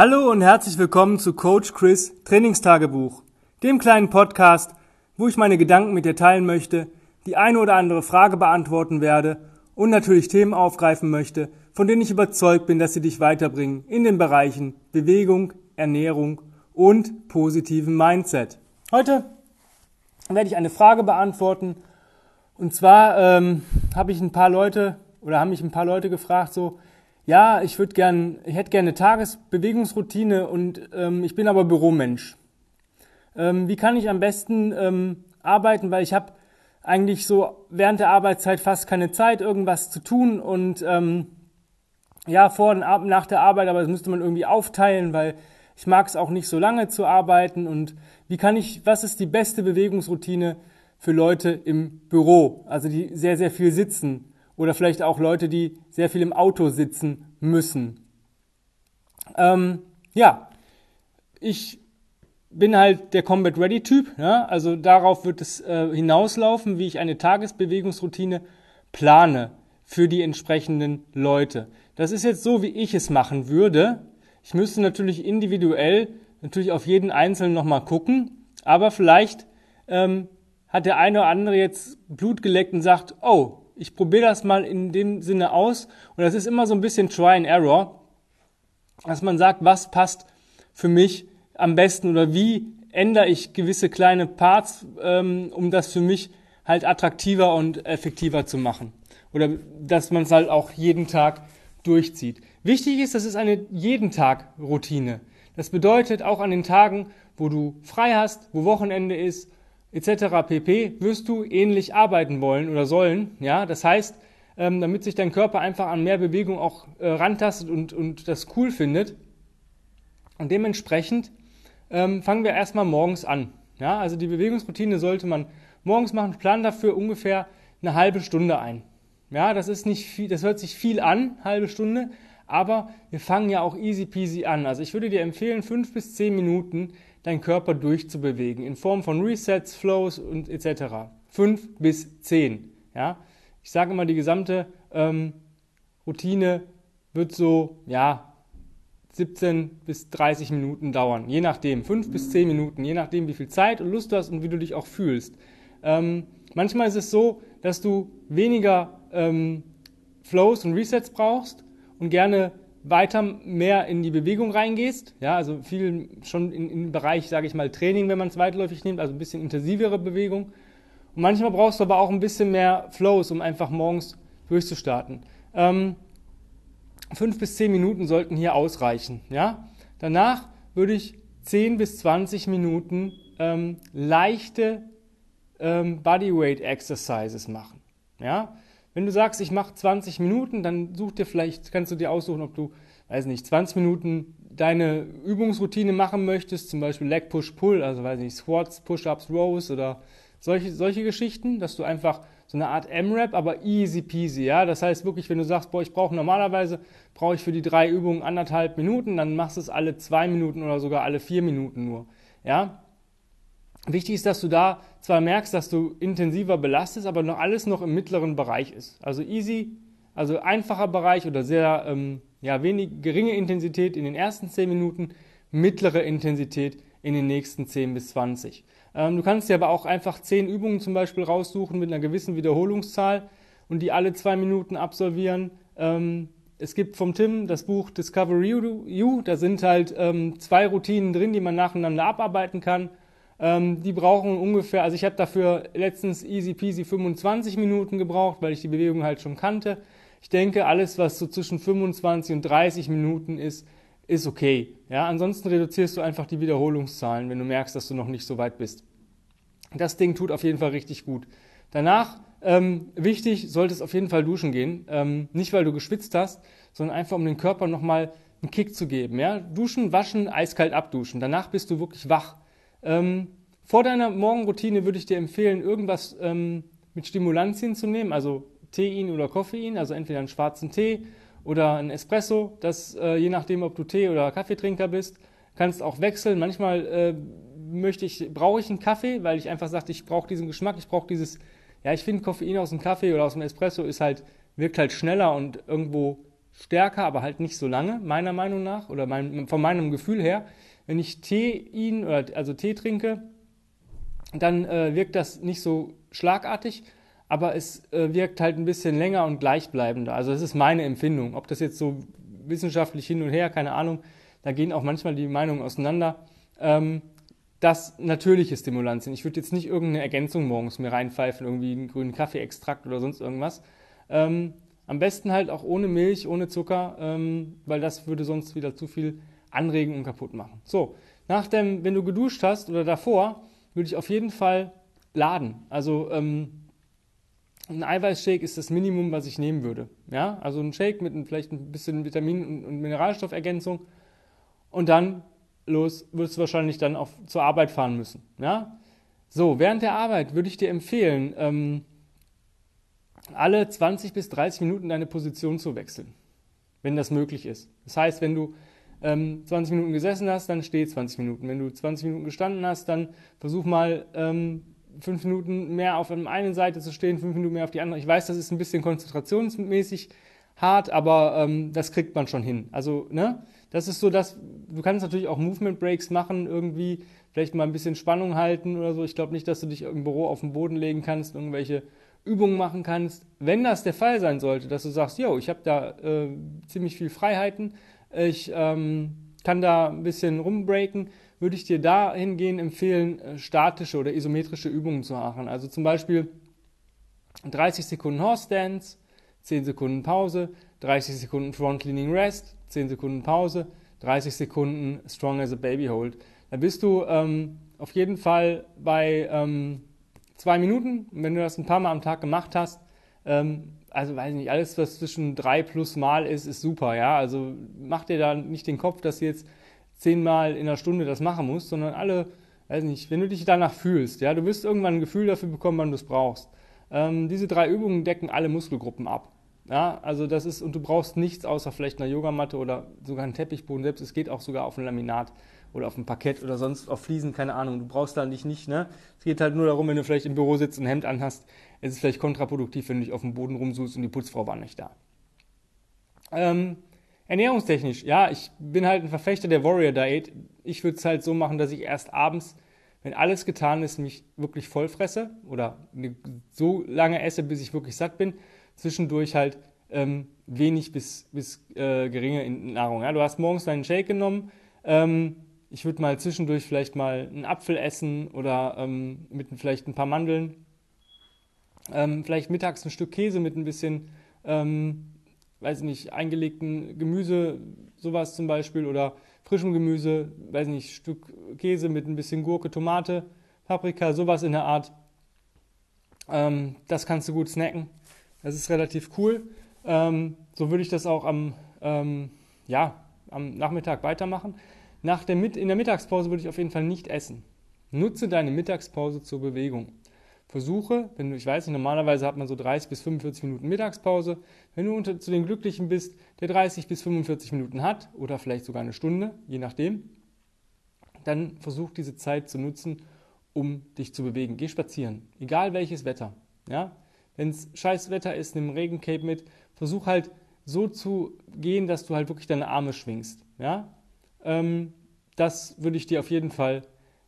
Hallo und herzlich willkommen zu Coach Chris Trainingstagebuch, dem kleinen Podcast, wo ich meine Gedanken mit dir teilen möchte, die eine oder andere Frage beantworten werde und natürlich Themen aufgreifen möchte, von denen ich überzeugt bin, dass sie dich weiterbringen in den Bereichen Bewegung, Ernährung und positiven Mindset. Heute werde ich eine Frage beantworten und zwar ähm, habe ich ein paar Leute oder haben mich ein paar Leute gefragt so, ja, ich würde gern, ich hätte gerne eine Tagesbewegungsroutine und ähm, ich bin aber Büromensch. Ähm, wie kann ich am besten ähm, arbeiten, weil ich habe eigentlich so während der Arbeitszeit fast keine Zeit, irgendwas zu tun und ähm, ja, vor und nach der Arbeit, aber das müsste man irgendwie aufteilen, weil ich mag es auch nicht so lange zu arbeiten und wie kann ich, was ist die beste Bewegungsroutine für Leute im Büro, also die sehr, sehr viel sitzen oder vielleicht auch Leute, die sehr viel im Auto sitzen müssen. Ähm, ja, ich bin halt der Combat Ready Typ, ja? also darauf wird es äh, hinauslaufen, wie ich eine Tagesbewegungsroutine plane für die entsprechenden Leute. Das ist jetzt so, wie ich es machen würde. Ich müsste natürlich individuell natürlich auf jeden Einzelnen nochmal gucken, aber vielleicht ähm, hat der eine oder andere jetzt Blut geleckt und sagt, oh, ich probiere das mal in dem Sinne aus. Und das ist immer so ein bisschen Try and Error, dass man sagt, was passt für mich am besten oder wie ändere ich gewisse kleine Parts, ähm, um das für mich halt attraktiver und effektiver zu machen. Oder dass man es halt auch jeden Tag durchzieht. Wichtig ist, das ist eine jeden Tag Routine. Das bedeutet auch an den Tagen, wo du frei hast, wo Wochenende ist, etc. pp. wirst du ähnlich arbeiten wollen oder sollen. Ja, das heißt, ähm, damit sich dein Körper einfach an mehr Bewegung auch äh, rantastet und, und das cool findet. Und dementsprechend ähm, fangen wir erstmal morgens an. Ja, also die Bewegungsroutine sollte man morgens machen. Plan dafür ungefähr eine halbe Stunde ein. Ja, das ist nicht viel, das hört sich viel an, halbe Stunde, aber wir fangen ja auch easy peasy an. Also ich würde dir empfehlen, fünf bis zehn Minuten deinen Körper durchzubewegen in Form von Resets, Flows und etc. Fünf bis zehn. Ja? Ich sage immer, die gesamte ähm, Routine wird so, ja, 17 bis 30 Minuten dauern, je nachdem, fünf bis zehn Minuten, je nachdem, wie viel Zeit und Lust du hast und wie du dich auch fühlst. Ähm, manchmal ist es so, dass du weniger ähm, Flows und Resets brauchst und gerne weiter mehr in die Bewegung reingehst, ja, also viel schon im Bereich, sage ich mal, Training, wenn man es weitläufig nimmt, also ein bisschen intensivere Bewegung. Und manchmal brauchst du aber auch ein bisschen mehr Flows, um einfach morgens durchzustarten. Ähm, fünf bis zehn Minuten sollten hier ausreichen, ja. Danach würde ich zehn bis zwanzig Minuten ähm, leichte ähm, Bodyweight Exercises machen, ja. Wenn du sagst, ich mache 20 Minuten, dann such dir vielleicht, kannst du dir aussuchen, ob du, weiß nicht, 20 Minuten deine Übungsroutine machen möchtest, zum Beispiel Leg Push Pull, also weiß nicht, Squats, Push-Ups, Rows oder solche, solche Geschichten, dass du einfach so eine Art M-Rap, aber easy peasy, ja. Das heißt wirklich, wenn du sagst, boah, ich brauche normalerweise, brauche ich für die drei Übungen anderthalb Minuten, dann machst du es alle zwei Minuten oder sogar alle vier Minuten nur, ja. Wichtig ist, dass du da zwar merkst, dass du intensiver belastest, aber noch alles noch im mittleren Bereich ist. Also easy, also einfacher Bereich oder sehr ähm, ja, wenig, geringe Intensität in den ersten 10 Minuten, mittlere Intensität in den nächsten 10 bis 20. Ähm, du kannst dir aber auch einfach 10 Übungen zum Beispiel raussuchen mit einer gewissen Wiederholungszahl und die alle zwei Minuten absolvieren. Ähm, es gibt vom Tim das Buch Discover You, da sind halt ähm, zwei Routinen drin, die man nacheinander abarbeiten kann. Ähm, die brauchen ungefähr, also ich habe dafür letztens easy peasy 25 Minuten gebraucht, weil ich die Bewegung halt schon kannte. Ich denke, alles, was so zwischen 25 und 30 Minuten ist, ist okay. Ja, ansonsten reduzierst du einfach die Wiederholungszahlen, wenn du merkst, dass du noch nicht so weit bist. Das Ding tut auf jeden Fall richtig gut. Danach, ähm, wichtig, solltest auf jeden Fall duschen gehen. Ähm, nicht, weil du geschwitzt hast, sondern einfach, um den Körper nochmal einen Kick zu geben. Ja? Duschen, waschen, eiskalt abduschen. Danach bist du wirklich wach. Ähm, vor deiner Morgenroutine würde ich dir empfehlen, irgendwas ähm, mit Stimulantien zu nehmen, also Tein oder Koffein, also entweder einen schwarzen Tee oder ein Espresso, das äh, je nachdem, ob du Tee oder Kaffeetrinker bist, kannst auch wechseln. Manchmal äh, möchte ich, brauche ich einen Kaffee, weil ich einfach sage, ich brauche diesen Geschmack, ich brauche dieses, ja, ich finde Koffein aus dem Kaffee oder aus dem Espresso ist halt, wirkt halt schneller und irgendwo stärker, aber halt nicht so lange, meiner Meinung nach, oder mein, von meinem Gefühl her. Wenn ich Tein, oder also Tee trinke, dann äh, wirkt das nicht so schlagartig, aber es äh, wirkt halt ein bisschen länger und gleichbleibender. Also das ist meine Empfindung. Ob das jetzt so wissenschaftlich hin und her, keine Ahnung, da gehen auch manchmal die Meinungen auseinander. Ähm, das natürliche Stimulantien. Ich würde jetzt nicht irgendeine Ergänzung morgens mir reinpfeifen, irgendwie einen grünen Kaffeeextrakt oder sonst irgendwas. Ähm, am besten halt auch ohne Milch, ohne Zucker, ähm, weil das würde sonst wieder zu viel anregen und kaputt machen. So, nach dem, wenn du geduscht hast oder davor, würde ich auf jeden Fall laden. Also ähm, ein Eiweißshake ist das Minimum, was ich nehmen würde. Ja, also ein Shake mit ein, vielleicht ein bisschen Vitamin- und, und Mineralstoffergänzung und dann los wirst du wahrscheinlich dann auch zur Arbeit fahren müssen. Ja, so während der Arbeit würde ich dir empfehlen, ähm, alle 20 bis 30 Minuten deine Position zu wechseln, wenn das möglich ist. Das heißt, wenn du ähm, 20 Minuten gesessen hast, dann steh 20 Minuten. Wenn du 20 Minuten gestanden hast, dann versuch mal ähm, fünf Minuten mehr auf der einen Seite zu stehen, fünf Minuten mehr auf die andere. Ich weiß, das ist ein bisschen konzentrationsmäßig hart, aber ähm, das kriegt man schon hin. Also, ne, das ist so, dass du kannst natürlich auch Movement Breaks machen, irgendwie vielleicht mal ein bisschen Spannung halten oder so. Ich glaube nicht, dass du dich im Büro auf den Boden legen kannst, irgendwelche Übungen machen kannst. Wenn das der Fall sein sollte, dass du sagst, yo, ich habe da äh, ziemlich viel Freiheiten, ich ähm, kann da ein bisschen rumbreaken, würde ich dir dahingehend empfehlen, äh, statische oder isometrische Übungen zu machen. Also zum Beispiel 30 Sekunden Horse Stance, 10 Sekunden Pause, 30 Sekunden Front Leaning Rest, 10 Sekunden Pause, 30 Sekunden Strong as a Baby Hold. Da bist du ähm, auf jeden Fall bei ähm, zwei Minuten. Und wenn du das ein paar Mal am Tag gemacht hast, ähm, also weiß nicht, alles, was zwischen drei plus Mal ist, ist super, ja. Also mach dir da nicht den Kopf, dass du jetzt zehnmal in einer Stunde das machen musst, sondern alle, weiß nicht, wenn du dich danach fühlst, ja, du wirst irgendwann ein Gefühl dafür bekommen, wann du es brauchst. Ähm, diese drei Übungen decken alle Muskelgruppen ab. Ja, also das ist, und du brauchst nichts außer vielleicht einer Yogamatte oder sogar einen Teppichboden selbst. Es geht auch sogar auf ein Laminat oder auf ein Parkett oder sonst auf Fliesen, keine Ahnung. Du brauchst da nicht, nicht, ne? Es geht halt nur darum, wenn du vielleicht im Büro sitzt und ein Hemd anhast, ist es vielleicht kontraproduktiv, wenn du dich auf dem Boden rumsuchst und die Putzfrau war nicht da. Ähm, ernährungstechnisch, ja, ich bin halt ein Verfechter der Warrior Diet. Ich würde es halt so machen, dass ich erst abends, wenn alles getan ist, mich wirklich voll fresse oder so lange esse, bis ich wirklich satt bin. Zwischendurch halt ähm, wenig bis, bis äh, geringe Nahrung. Ja, du hast morgens deinen Shake genommen, ähm, ich würde mal zwischendurch vielleicht mal einen Apfel essen oder ähm, mit vielleicht ein paar Mandeln. Ähm, vielleicht mittags ein Stück Käse mit ein bisschen, ähm, weiß nicht, eingelegten Gemüse, sowas zum Beispiel, oder frischem Gemüse, weiß nicht, Stück Käse mit ein bisschen Gurke, Tomate, Paprika, sowas in der Art. Ähm, das kannst du gut snacken. Das ist relativ cool. Ähm, so würde ich das auch am, ähm, ja, am Nachmittag weitermachen. Nach der, in der Mittagspause würde ich auf jeden Fall nicht essen. Nutze deine Mittagspause zur Bewegung. Versuche, wenn du, ich weiß nicht, normalerweise hat man so 30 bis 45 Minuten Mittagspause. Wenn du unter, zu den Glücklichen bist, der 30 bis 45 Minuten hat oder vielleicht sogar eine Stunde, je nachdem, dann versuch diese Zeit zu nutzen, um dich zu bewegen. Geh spazieren, egal welches Wetter. Ja? Wenn es scheiß Wetter ist, nimm Regencape mit. Versuch halt so zu gehen, dass du halt wirklich deine Arme schwingst. Ja? Ähm, das würde ich dir auf jeden Fall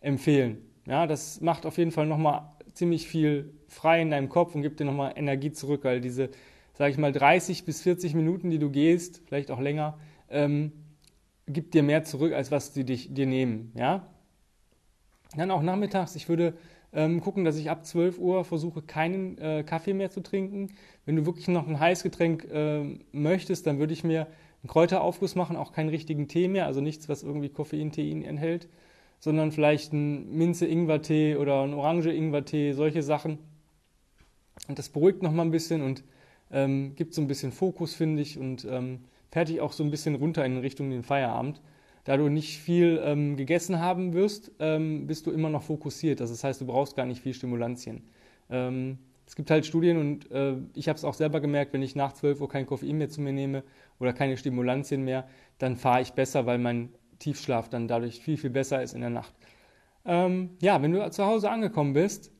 empfehlen. Ja, das macht auf jeden Fall nochmal ziemlich viel frei in deinem Kopf und gibt dir nochmal Energie zurück, weil diese, sage ich mal, 30 bis 40 Minuten, die du gehst, vielleicht auch länger, ähm, gibt dir mehr zurück, als was sie dich, dir nehmen. Ja? Dann auch nachmittags, ich würde ähm, gucken, dass ich ab 12 Uhr versuche, keinen äh, Kaffee mehr zu trinken. Wenn du wirklich noch ein Heißgetränk äh, möchtest, dann würde ich mir einen Kräuteraufguss machen, auch keinen richtigen Tee mehr, also nichts, was irgendwie Koffein, Tein enthält, sondern vielleicht einen Minze-Ingwer-Tee oder einen Orange-Ingwer-Tee, solche Sachen. Und das beruhigt nochmal ein bisschen und ähm, gibt so ein bisschen Fokus, finde ich, und ähm, fertig auch so ein bisschen runter in Richtung den Feierabend. Da du nicht viel ähm, gegessen haben wirst, ähm, bist du immer noch fokussiert. Das heißt, du brauchst gar nicht viel Stimulantien. Ähm, es gibt halt Studien und äh, ich habe es auch selber gemerkt, wenn ich nach 12 Uhr kein Koffein mehr zu mir nehme oder keine Stimulantien mehr, dann fahre ich besser, weil mein Tiefschlaf dann dadurch viel, viel besser ist in der Nacht. Ähm, ja, wenn du zu Hause angekommen bist,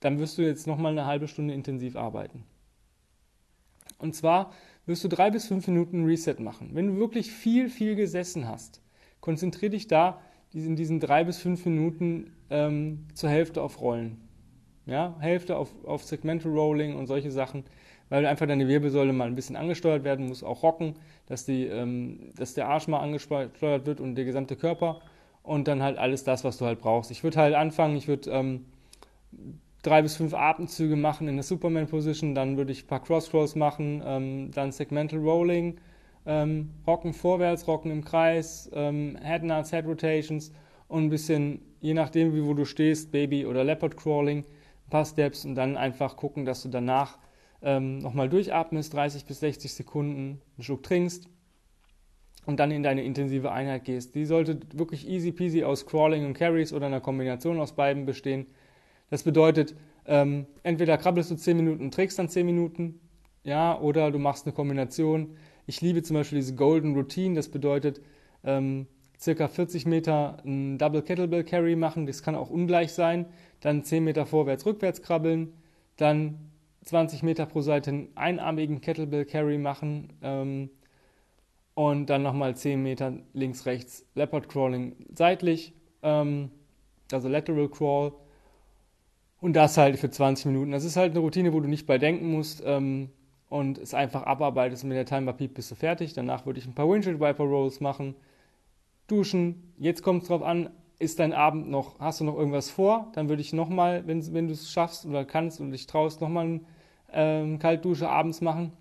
dann wirst du jetzt nochmal eine halbe Stunde intensiv arbeiten. Und zwar wirst du drei bis fünf Minuten Reset machen. Wenn du wirklich viel, viel gesessen hast, konzentriere dich da in diesen drei bis fünf Minuten ähm, zur Hälfte auf Rollen. Ja, Hälfte auf, auf Segmental Rolling und solche Sachen, weil einfach deine Wirbelsäule mal ein bisschen angesteuert werden muss, auch rocken, dass, die, ähm, dass der Arsch mal angesteuert wird und der gesamte Körper und dann halt alles das, was du halt brauchst. Ich würde halt anfangen, ich würde ähm, drei bis fünf Atemzüge machen in der Superman Position, dann würde ich ein paar Cross Crawls machen, ähm, dann Segmental Rolling, ähm, Rocken vorwärts, Rocken im Kreis, ähm, Head Nuts, Head Rotations und ein bisschen, je nachdem, wie wo du stehst, Baby oder Leopard Crawling, ein paar Steps und dann einfach gucken, dass du danach ähm, nochmal durchatmest, 30 bis 60 Sekunden, einen Schluck trinkst und dann in deine intensive Einheit gehst. Die sollte wirklich easy peasy aus Crawling und Carries oder einer Kombination aus beiden bestehen. Das bedeutet, ähm, entweder krabbelst du 10 Minuten und trägst dann 10 Minuten, ja, oder du machst eine Kombination. Ich liebe zum Beispiel diese Golden Routine, das bedeutet, ähm, circa 40 Meter ein Double Kettlebell Carry machen, das kann auch ungleich sein, dann 10 Meter vorwärts, rückwärts krabbeln, dann 20 Meter pro Seite einen einarmigen Kettlebell Carry machen ähm, und dann nochmal 10 Meter links, rechts Leopard Crawling seitlich, ähm, also Lateral Crawl und das halt für 20 Minuten. Das ist halt eine Routine, wo du nicht bei denken musst ähm, und es einfach abarbeitest mit der Timer Peak bist du fertig. Danach würde ich ein paar Windshield Wiper Rolls machen, duschen. Jetzt kommt es drauf an, ist dein Abend noch, hast du noch irgendwas vor? Dann würde ich nochmal, wenn, wenn du es schaffst oder kannst und dich traust, nochmal eine ähm, Kaltdusche abends machen.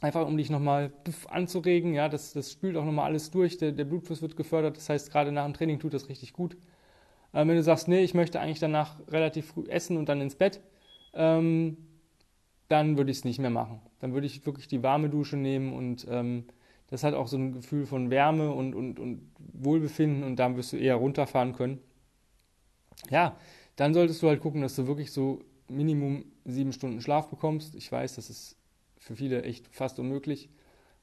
Einfach um dich nochmal anzuregen. Ja, das, das spült auch nochmal alles durch. Der, der Blutfluss wird gefördert. Das heißt, gerade nach dem Training tut das richtig gut. Ähm, wenn du sagst, nee, ich möchte eigentlich danach relativ früh essen und dann ins Bett, ähm, dann würde ich es nicht mehr machen. Dann würde ich wirklich die warme Dusche nehmen und ähm, das hat auch so ein Gefühl von Wärme und, und, und Wohlbefinden und dann wirst du eher runterfahren können. Ja, dann solltest du halt gucken, dass du wirklich so Minimum sieben Stunden Schlaf bekommst. Ich weiß, das ist für viele echt fast unmöglich,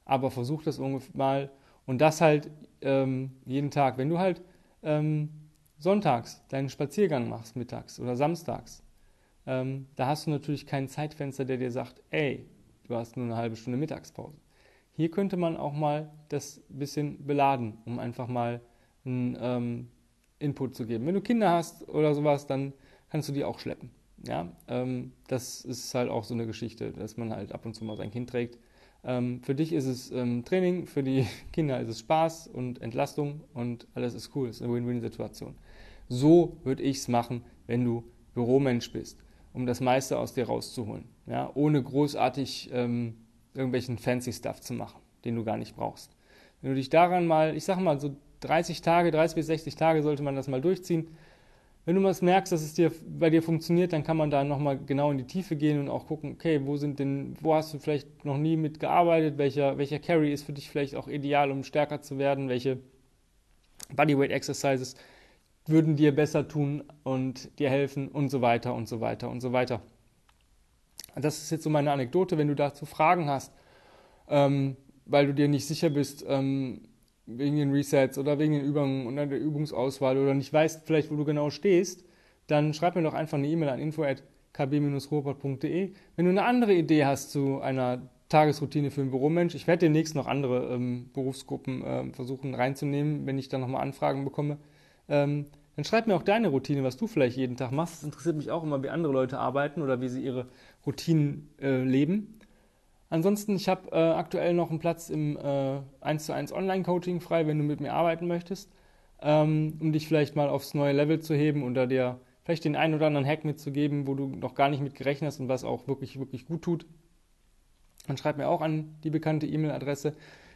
aber versuch das mal und das halt ähm, jeden Tag. Wenn du halt ähm, sonntags deinen Spaziergang machst, mittags oder samstags, ähm, da hast du natürlich kein Zeitfenster, der dir sagt, ey, du hast nur eine halbe Stunde Mittagspause. Hier könnte man auch mal das bisschen beladen, um einfach mal einen ähm, Input zu geben. Wenn du Kinder hast oder sowas, dann kannst du die auch schleppen. Ja, ähm, das ist halt auch so eine Geschichte, dass man halt ab und zu mal sein Kind trägt. Ähm, für dich ist es ähm, Training, für die Kinder ist es Spaß und Entlastung und alles ist cool. Es ist eine Win-Win-Situation. So würde ich es machen, wenn du Büromensch bist, um das meiste aus dir rauszuholen. Ja, ohne großartig ähm, irgendwelchen fancy Stuff zu machen, den du gar nicht brauchst. Wenn du dich daran mal, ich sag mal so 30 Tage, 30 bis 60 Tage sollte man das mal durchziehen. Wenn du mal merkst, dass es dir bei dir funktioniert, dann kann man da nochmal genau in die Tiefe gehen und auch gucken, okay, wo sind denn, wo hast du vielleicht noch nie mitgearbeitet, welcher, welcher Carry ist für dich vielleicht auch ideal, um stärker zu werden, welche Bodyweight Exercises würden dir besser tun und dir helfen und so weiter und so weiter und so weiter. Das ist jetzt so meine Anekdote. Wenn du dazu Fragen hast, ähm, weil du dir nicht sicher bist, ähm, wegen den Resets oder wegen den Übungen und der Übungsauswahl oder nicht weißt vielleicht, wo du genau stehst, dann schreib mir doch einfach eine E-Mail an info.kb-ruhrpott.de. Wenn du eine andere Idee hast zu einer Tagesroutine für einen Büromensch, ich werde demnächst noch andere ähm, Berufsgruppen äh, versuchen reinzunehmen, wenn ich dann nochmal Anfragen bekomme. Ähm, dann schreib mir auch deine Routine, was du vielleicht jeden Tag machst. Das interessiert mich auch immer, wie andere Leute arbeiten oder wie sie ihre Routinen äh, leben. Ansonsten, ich habe äh, aktuell noch einen Platz im äh, 1 zu 1 Online-Coaching frei, wenn du mit mir arbeiten möchtest, ähm, um dich vielleicht mal aufs neue Level zu heben oder dir vielleicht den einen oder anderen Hack mitzugeben, wo du noch gar nicht mit gerechnet hast und was auch wirklich, wirklich gut tut. Dann schreib mir auch an die bekannte E-Mail-Adresse.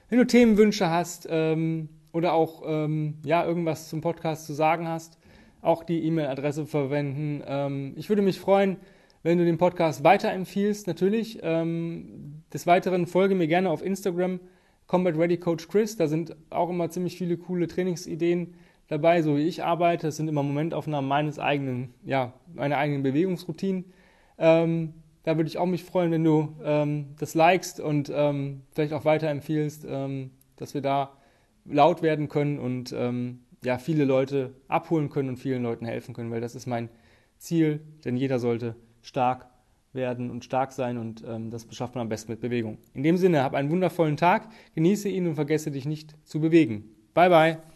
Wenn du Themenwünsche hast ähm, oder auch ähm, ja, irgendwas zum Podcast zu sagen hast, auch die E-Mail-Adresse verwenden. Ähm, ich würde mich freuen, wenn du den Podcast weiterempfiehlst, natürlich. Ähm, des Weiteren folge mir gerne auf Instagram, Combat Ready Coach Chris. Da sind auch immer ziemlich viele coole Trainingsideen dabei, so wie ich arbeite. Das sind immer Momentaufnahmen meines eigenen, ja, meiner eigenen Bewegungsroutinen. Ähm, da würde ich auch mich freuen, wenn du ähm, das likest und ähm, vielleicht auch weiterempfiehlst, ähm, dass wir da laut werden können und ähm, ja, viele Leute abholen können und vielen Leuten helfen können, weil das ist mein Ziel, denn jeder sollte stark werden und stark sein und ähm, das beschafft man am besten mit Bewegung. In dem Sinne, hab einen wundervollen Tag, genieße ihn und vergesse dich nicht zu bewegen. Bye bye.